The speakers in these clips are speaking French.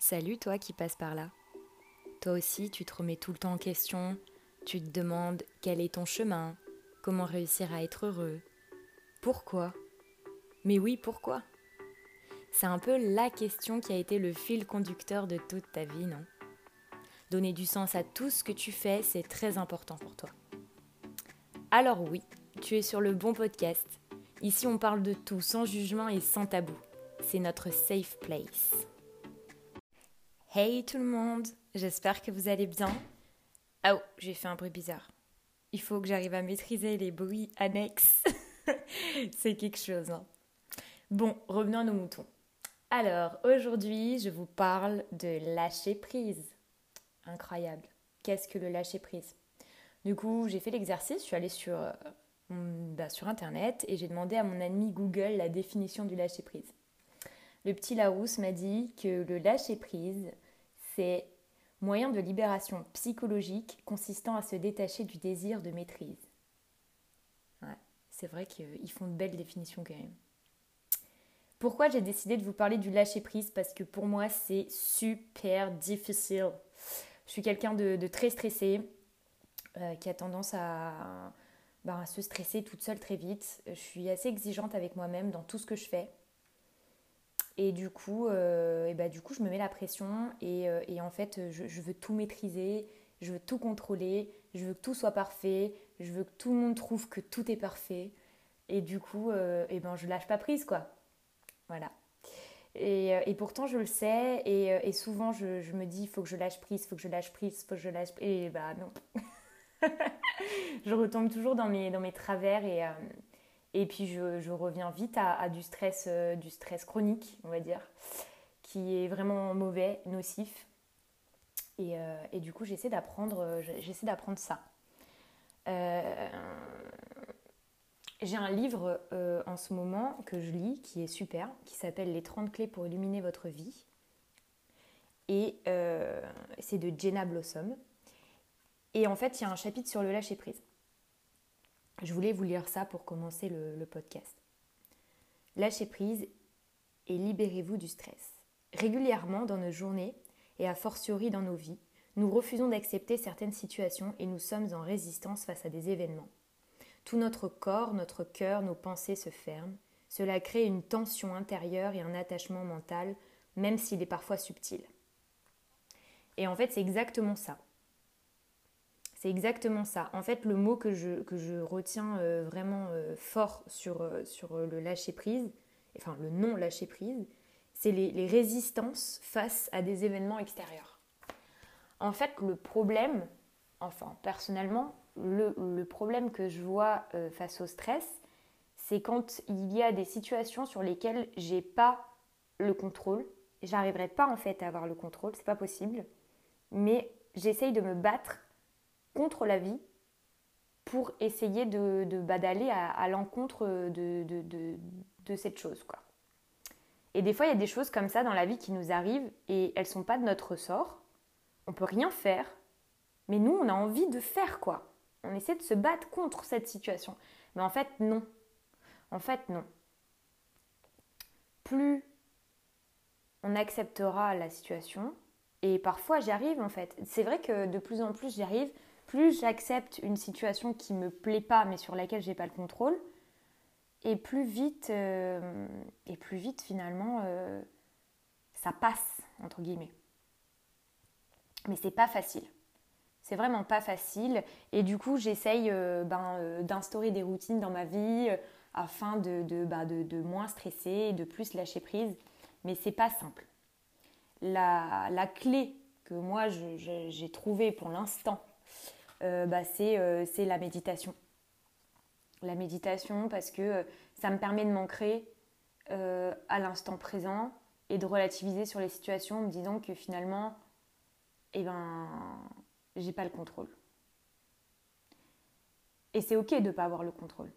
Salut toi qui passes par là. Toi aussi, tu te remets tout le temps en question, tu te demandes quel est ton chemin, comment réussir à être heureux, pourquoi? Mais oui, pourquoi? C'est un peu la question qui a été le fil conducteur de toute ta vie, non? Donner du sens à tout ce que tu fais, c'est très important pour toi. Alors oui, tu es sur le bon podcast. Ici, on parle de tout sans jugement et sans tabou. C'est notre safe place. Hey tout le monde, j'espère que vous allez bien. Ah oh, j'ai fait un bruit bizarre. Il faut que j'arrive à maîtriser les bruits annexes. C'est quelque chose. Hein. Bon, revenons à nos moutons. Alors, aujourd'hui, je vous parle de lâcher prise. Incroyable. Qu'est-ce que le lâcher prise? Du coup, j'ai fait l'exercice, je suis allée sur, euh, bah, sur Internet et j'ai demandé à mon ami Google la définition du lâcher prise. Le petit Larousse m'a dit que le lâcher prise, c'est moyen de libération psychologique consistant à se détacher du désir de maîtrise. Ouais, c'est vrai qu'ils font de belles définitions quand même. Pourquoi j'ai décidé de vous parler du lâcher prise Parce que pour moi, c'est super difficile. Je suis quelqu'un de, très stressé, euh, qui a tendance ben, à se stresser toute seule très vite. Je suis assez exigeante avec moi-même dans tout ce que je fais. Et du coup, euh, et bah, du coup, je me mets la pression et, euh, en fait, je, veux tout maîtriser, je veux tout contrôler, je veux que tout soit parfait, je veux que tout le monde trouve que tout est parfait. Et du coup, euh, et ben, je lâche pas prise, quoi. Voilà. Et, et pourtant, je le sais et, et souvent, je, je, me dis, il faut que je lâche prise, il faut que je lâche prise, il faut que je lâche prise. Et bah non. je retombe toujours dans mes, dans mes travers et, et puis je, reviens vite à, du, stress, euh, du stress chronique, on va dire, qui est vraiment mauvais, nocif. Et, euh, du coup, j'essaie d'apprendre, euh, j'essaie d'apprendre ça. j'ai un livre en ce moment que je lis qui est super, qui s'appelle Les 30 clés pour illuminer votre vie. Et c'est de Jenna Blossom. Et en fait, il y a un chapitre sur le lâcher prise. Je voulais vous lire ça pour commencer le, podcast. Lâchez prise et libérez-vous du stress. Régulièrement dans nos journées et a fortiori dans nos vies, nous refusons d'accepter certaines situations et nous sommes en résistance face à des événements. Tout notre corps, notre cœur, nos pensées se ferment. Cela crée une tension intérieure et un attachement mental, même s'il est parfois subtil. Et en fait, c'est exactement ça. C'est exactement ça. En fait, le mot que je, que je retiens euh, vraiment euh, fort sur, euh, sur le lâcher-prise, enfin le non-lâcher-prise, c'est les, résistances face à des événements extérieurs. En fait, le problème, enfin personnellement, le, le problème que je vois face au stress, c'est quand il y a des situations sur lesquelles j'ai pas le contrôle. J'arriverai pas en fait à avoir le contrôle, c'est pas possible. Mais j'essaye de me battre contre la vie pour essayer de, bah, d'aller à, l'encontre de, de, cette chose. Quoi. Et des fois, il y a des choses comme ça dans la vie qui nous arrivent et elles ne sont pas de notre sort. On peut rien faire, mais nous, on a envie de faire quoi. On essaie de se battre contre cette situation. Mais en fait, non. En fait, non. Plus on acceptera la situation, et parfois j'y arrive en fait. C'est vrai que de plus en plus j'y arrive, plus j'accepte une situation qui me plaît pas mais sur laquelle j'ai pas le contrôle, et plus vite, euh, et plus vite finalement, euh, ça passe entre guillemets. Mais c'est pas facile. C'est vraiment pas facile. Et du coup, j'essaye euh, ben, d'instaurer des routines dans ma vie afin de, de, de, moins stresser, de plus lâcher prise. Mais c'est pas simple. La, la clé que moi j'ai trouvée pour l'instant bah, euh, c'est la méditation. La méditation parce que euh, ça me permet de m'ancrer à l'instant présent et de relativiser sur les situations en me disant que finalement, eh ben, j'ai pas le contrôle. Et c'est ok de ne pas avoir le contrôle.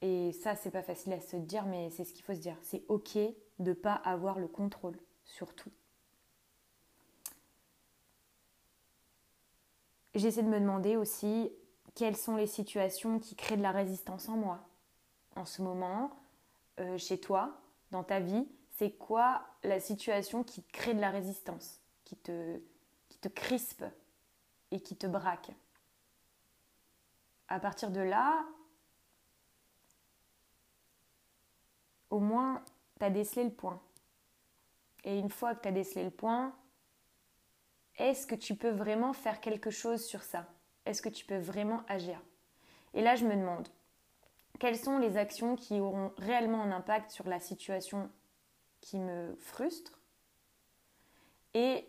Et ça, c'est pas facile à se dire, mais c'est ce qu'il faut se dire. C'est ok de pas avoir le contrôle sur tout. J'essaie de me demander aussi quelles sont les situations qui créent de la résistance en moi. En ce moment, euh, chez toi, dans ta vie, c'est quoi la situation qui crée de la résistance, qui te, qui te crispe et qui te braque? À partir de là, au moins, tu as décelé le point. Et une fois que tu as décelé le point, est-ce que tu peux vraiment faire quelque chose sur ça? Est-ce que tu peux vraiment agir? Et là, je me demande, quelles sont les actions qui auront réellement un impact sur la situation qui me frustre? Et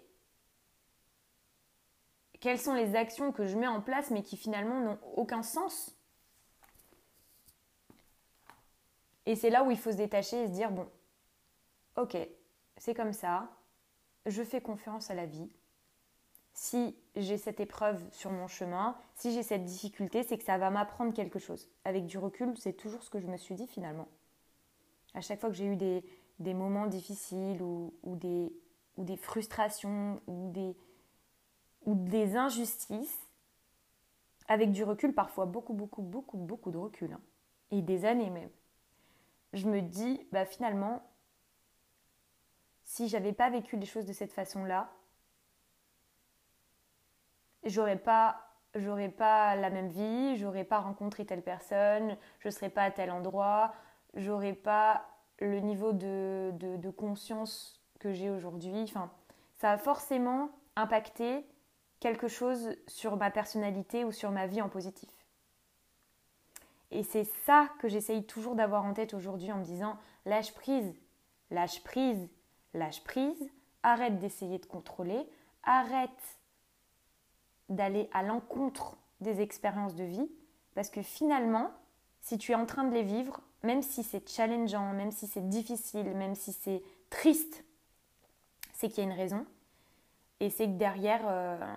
quelles sont les actions que je mets en place mais qui finalement n'ont aucun sens? Et c'est là où il faut se détacher et se dire, bon, ok, c'est comme ça, je fais confiance à la vie. Si j'ai cette épreuve sur mon chemin, si j'ai cette difficulté, c'est que ça va m'apprendre quelque chose. Avec du recul, c'est toujours ce que je me suis dit finalement. À chaque fois que j'ai eu des, moments difficiles ou, des, frustrations ou des, ou des injustices, avec du recul, parfois beaucoup, beaucoup, beaucoup, beaucoup de recul, hein, et des années même, je me dis, bah finalement, si j'avais pas vécu les choses de cette façon-là, j'aurais pas j'aurais pas la même vie, j'aurais pas rencontré telle personne, je serais pas à tel endroit, j'aurais pas le niveau de, de, conscience que j'ai aujourd'hui. Enfin, ça a forcément impacté quelque chose sur ma personnalité ou sur ma vie en positif. Et c'est ça que j'essaye toujours d'avoir en tête aujourd'hui en me disant lâche prise, lâche prise, lâche prise, arrête d'essayer de contrôler, arrête d'aller à l'encontre des expériences de vie, parce que finalement, si tu es en train de les vivre, même si c'est challengeant, même si c'est difficile, même si c'est triste, c'est qu'il y a une raison. Et c'est que derrière, euh,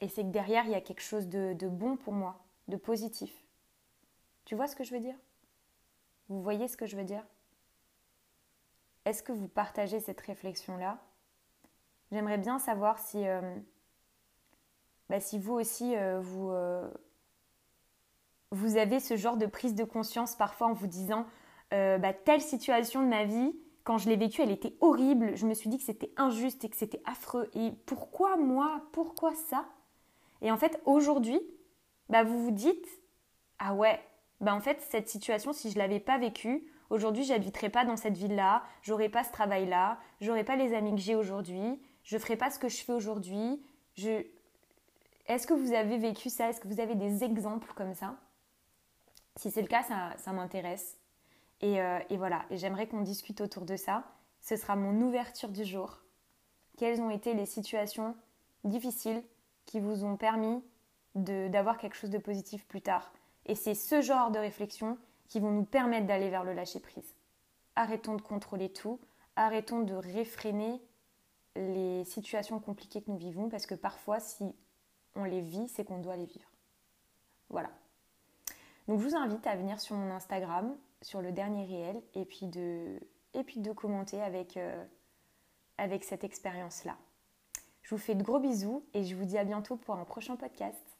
et c'est que derrière, il y a quelque chose de, bon pour moi, de positif. Tu vois ce que je veux dire? Vous voyez ce que je veux dire? Est-ce que vous partagez cette réflexion-là? J'aimerais bien savoir si, euh, bah, si vous aussi, euh, vous, euh, vous avez ce genre de prise de conscience parfois en vous disant bah, telle situation de ma vie, quand je l'ai vécue, elle était horrible. Je me suis dit que c'était injuste et que c'était affreux. Et pourquoi moi? Pourquoi ça? Et en fait, aujourd'hui, bah, vous vous dites ah ouais, bah en fait cette situation si je l'avais pas vécue, aujourd'hui j'habiterais pas dans cette ville-là, j'aurais pas ce travail-là, j'aurais pas les amis que j'ai aujourd'hui, je ferais pas ce que je fais aujourd'hui. Je... Est-ce que vous avez vécu ça? Est-ce que vous avez des exemples comme ça? Si c'est le cas, ça, m'intéresse. Et, euh, et, voilà, et j'aimerais qu'on discute autour de ça. Ce sera mon ouverture du jour. Quelles ont été les situations difficiles qui vous ont permis d'avoir quelque chose de positif plus tard? Et c'est ce genre de réflexion qui vont nous permettre d'aller vers le lâcher-prise. Arrêtons de contrôler tout, arrêtons de réfréner les situations compliquées que nous vivons, parce que parfois, si on les vit, c'est qu'on doit les vivre. Voilà. Donc je vous invite à venir sur mon Instagram, sur le dernier réel, et puis de, et puis de commenter avec, euh, avec cette expérience-là. Je vous fais de gros bisous et je vous dis à bientôt pour un prochain podcast.